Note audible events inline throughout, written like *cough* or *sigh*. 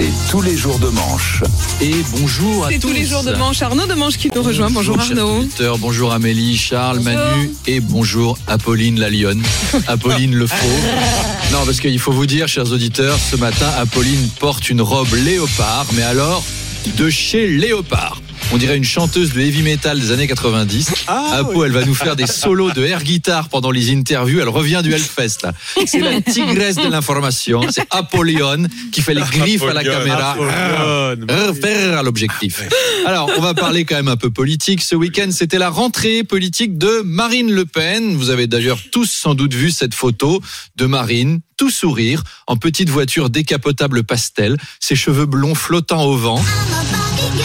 C'est tous les jours de manche. Et bonjour à C'est tous. tous les jours de manche. Arnaud de Manche qui nous rejoint. Bonjour, Arnaud. auditeurs. bonjour Amélie, Charles, Bonjour. Manu et bonjour Apolline la lionne. *laughs* Apolline le faux. Non, parce qu'il faut vous dire, chers auditeurs, ce matin, Apolline porte une robe léopard, mais alors de chez Léopard. On dirait une chanteuse de heavy metal des années 90. Apo, elle va nous faire des solos de air guitare pendant les interviews. Elle revient du Hellfest. C'est la tigresse de l'information. C'est Apollyon qui fait les griffes à la caméra. Faire à l'objectif. Alors, on va parler quand même un peu politique. Ce week-end, c'était la rentrée politique de Marine Le Pen. Vous avez d'ailleurs tous sans doute vu cette photo de Marine, tout sourire, en petite voiture décapotable pastel, ses cheveux blonds flottant au vent.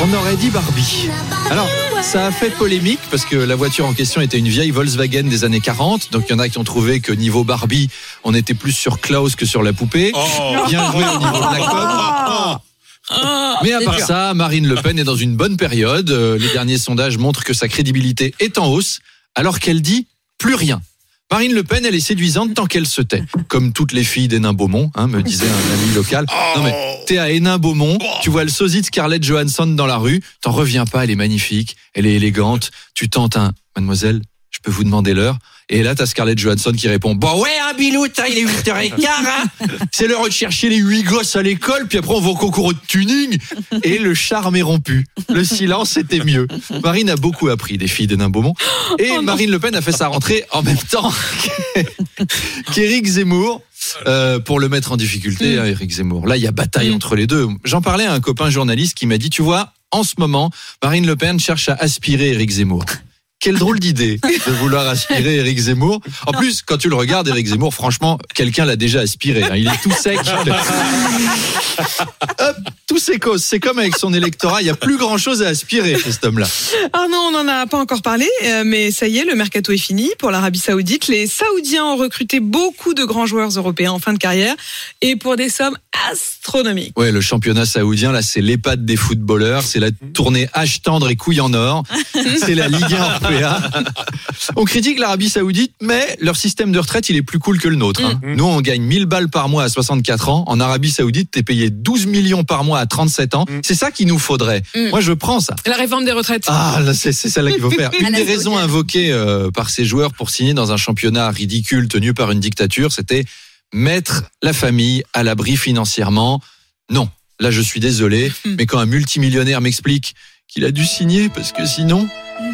On aurait dit Barbie. Alors, ça a fait polémique parce que la voiture en question était une vieille Volkswagen des années 40. Donc, il y en a qui ont trouvé que niveau Barbie, on était plus sur Klaus que sur la poupée. Bien joué au niveau de la com. Mais à part ça, Marine Le Pen est dans une bonne période. Euh, Les derniers sondages montrent que sa crédibilité est en hausse, alors qu'elle dit plus rien. Marine Le Pen, elle est séduisante tant qu'elle se tait. Comme toutes les filles d'Hénin-Beaumont, hein, me disait un ami local. Non mais, t'es à Hénin-Beaumont, tu vois le sosie de Scarlett Johansson dans la rue, t'en reviens pas, elle est magnifique, elle est élégante, tu tentes un « Mademoiselle, je peux vous demander l'heure ?» Et là, t'as Scarlett Johansson qui répond Bon ouais, hein, Bilou, t'as- il est 8h15, hein *laughs* C'est l'heure de chercher les huit gosses à l'école, puis après on va au concours de tuning. Et le charme est rompu. Le silence, c'était mieux. Marine a beaucoup appris des filles d'Hénin Beaumont. Et Marine Le Pen a fait sa rentrée en même temps *laughs* qu'Éric Zemmour. euh, pour le mettre en difficulté, hein, Éric Zemmour. Là, il y a bataille entre les deux. J'en parlais à un copain journaliste qui m'a dit, tu vois, en ce moment, Marine Le Pen cherche à aspirer Éric Zemmour. Quelle drôle d'idée de vouloir aspirer Éric Zemmour. En plus, quand tu le regardes, Éric Zemmour, franchement, quelqu'un l'a déjà aspiré. hein. Il est tout sec. *laughs* Hop, tout. C'est comme avec son électorat, il y a plus grand chose à aspirer cet homme-là. Arnaud, on n'en a pas encore parlé, euh, mais ça y est, le mercato est fini pour l'Arabie Saoudite. Les Saoudiens ont recruté beaucoup de grands joueurs européens en fin de carrière et pour des sommes astronomiques. Ouais, le championnat saoudien, là, c'est l'EHPAD des footballeurs. C'est la tournée H tendre et couille en or. *laughs* C'est la Ligue 1 européenne. On critique l'Arabie Saoudite, mais leur système de retraite, il est plus cool que le nôtre. hein. Nous, on gagne 1000 balles par mois à 64 ans. En Arabie Saoudite, t'es payé 12 millions par mois à 37 ans. C'est ça qu'il nous faudrait. Mm. Moi, je prends ça. La réforme des retraites. Ah, c'est celle-là qu'il faut faire. *laughs* Une des raisons invoquées euh, par ces joueurs pour signer dans un championnat ridicule tenu par une dictature, c'était mettre la famille à l'abri financièrement. Non, là, je suis désolé, mais quand un multimillionnaire m'explique qu'il a dû signer parce que sinon,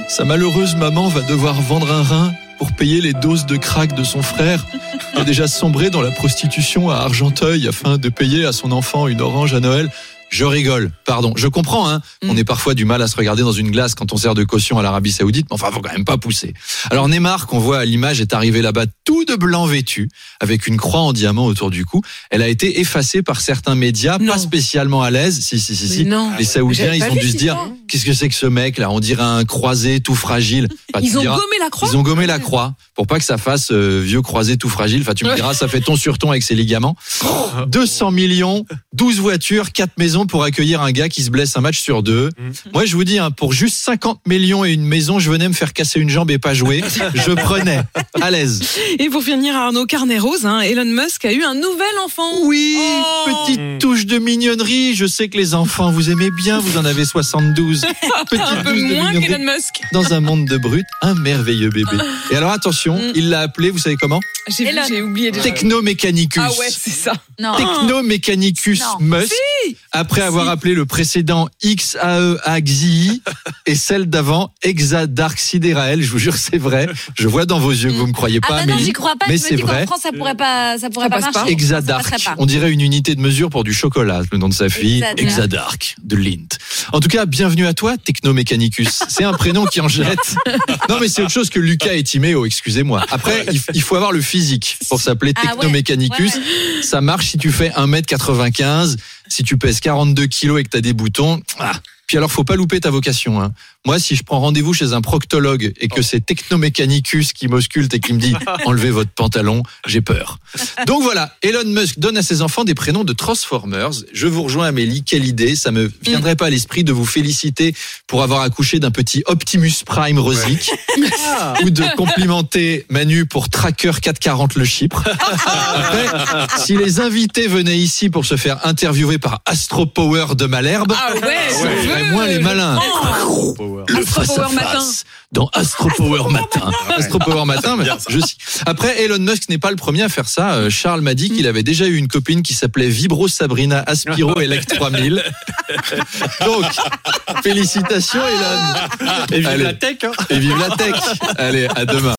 sa malheureuse maman va devoir vendre un rein pour payer les doses de crack de son frère, qui a déjà sombré dans la prostitution à Argenteuil afin de payer à son enfant une orange à Noël. Je rigole, pardon. Je comprends, hein. On est parfois du mal à se regarder dans une glace quand on sert de caution à l'Arabie Saoudite, mais enfin, faut quand même pas pousser. Alors Neymar, qu'on voit à l'image, est arrivé là-bas tout de blanc vêtu, avec une croix en diamant autour du cou. Elle a été effacée par certains médias, Non. pas spécialement à l'aise. Si, si, si, si. Non. Les Saoudiens, ils ont dû se dire, qu'est-ce que c'est que ce mec là? On dirait un croisé tout fragile. Enfin, Ils ont diras- gommé la croix? ils ont gommé la croix pour pas que ça fasse euh, vieux croisé tout fragile. Enfin, tu me diras, ça fait ton sur ton avec ses ligaments. *laughs* 200 millions, 12 voitures, 4 maisons pour accueillir un gars qui se blesse un match sur deux. Moi, je vous dis, hein, pour juste 50 millions et une maison, je venais me faire casser une jambe et pas jouer. *laughs* Je prenais. À l'aise. Et pour finir, Arnaud, carnet rose, hein, Elon Musk a eu un nouvel enfant. Oui, Oh. petite touche de mignonnerie. Je sais que les enfants, vous aimez bien, vous en avez 72. *laughs* Petite Un peu touche de moins mignonnerie. qu'Elon Musk. Dans un monde de brut, un merveilleux bébé. *laughs* Et alors attention, Mm. il l'a appelé, vous savez comment? J'ai j'ai oublié déjà. Technomechanicus. Ah ouais, c'est ça. Non. Technomechanicus Non. Musk. Après avoir appelé le précédent XAE Axii *laughs* et celle d'avant Hexadarxiderael, je vous jure c'est vrai. Je vois dans vos yeux que vous me croyez Ah pas, bah non, Amélie, j'y crois pas. mais je me c'est vrai. France, ça pourrait pas, ça pourrait Ça pas passe marcher. pas. Exadark. Ça passerait pas. On dirait une unité de mesure pour du chocolat, le nom de sa fille. Exadark. Exadark de Lint. En tout cas, bienvenue à toi, Technomechanicus. C'est un prénom qui en jette. Non, mais c'est autre chose que Lucas et Timéo, excusez-moi. Après, il, faut avoir le physique pour s'appeler Ah ouais. Ouais, Ça marche si tu fais 1m95, si tu pèses 42 kilos et que tu as des boutons. Ah. Puis alors, faut pas louper ta vocation. Hein. Moi, si je prends rendez-vous chez un proctologue et que c'est Technomechanicus qui m'ausculte et qui me dit *laughs* enlevez votre pantalon, j'ai peur. Donc voilà, Elon Musk donne à ses enfants des prénoms de Transformers. Je vous rejoins Amélie, quelle idée Ça me viendrait pas à l'esprit de vous féliciter pour avoir accouché d'un petit Optimus Prime rosique ou de complimenter Manu pour Tracker 440 le Chypre. Après, si les invités venaient ici pour se faire interviewer par Astro Power de Malherbe, Ah ouais, moins les malins. Le Astro face à Power matin. face dans Astro Power Matin. Astro Power Matin, je. Après, Elon Musk n'est pas le premier à faire ça. Euh, Charles m'a dit qu'il avait déjà eu une copine qui s'appelait Vibro Sabrina Aspiro *laughs* Elect 3000. Donc, félicitations Elon. Et vive Allez. la tech, hein. Et vive la tech. Allez, à demain.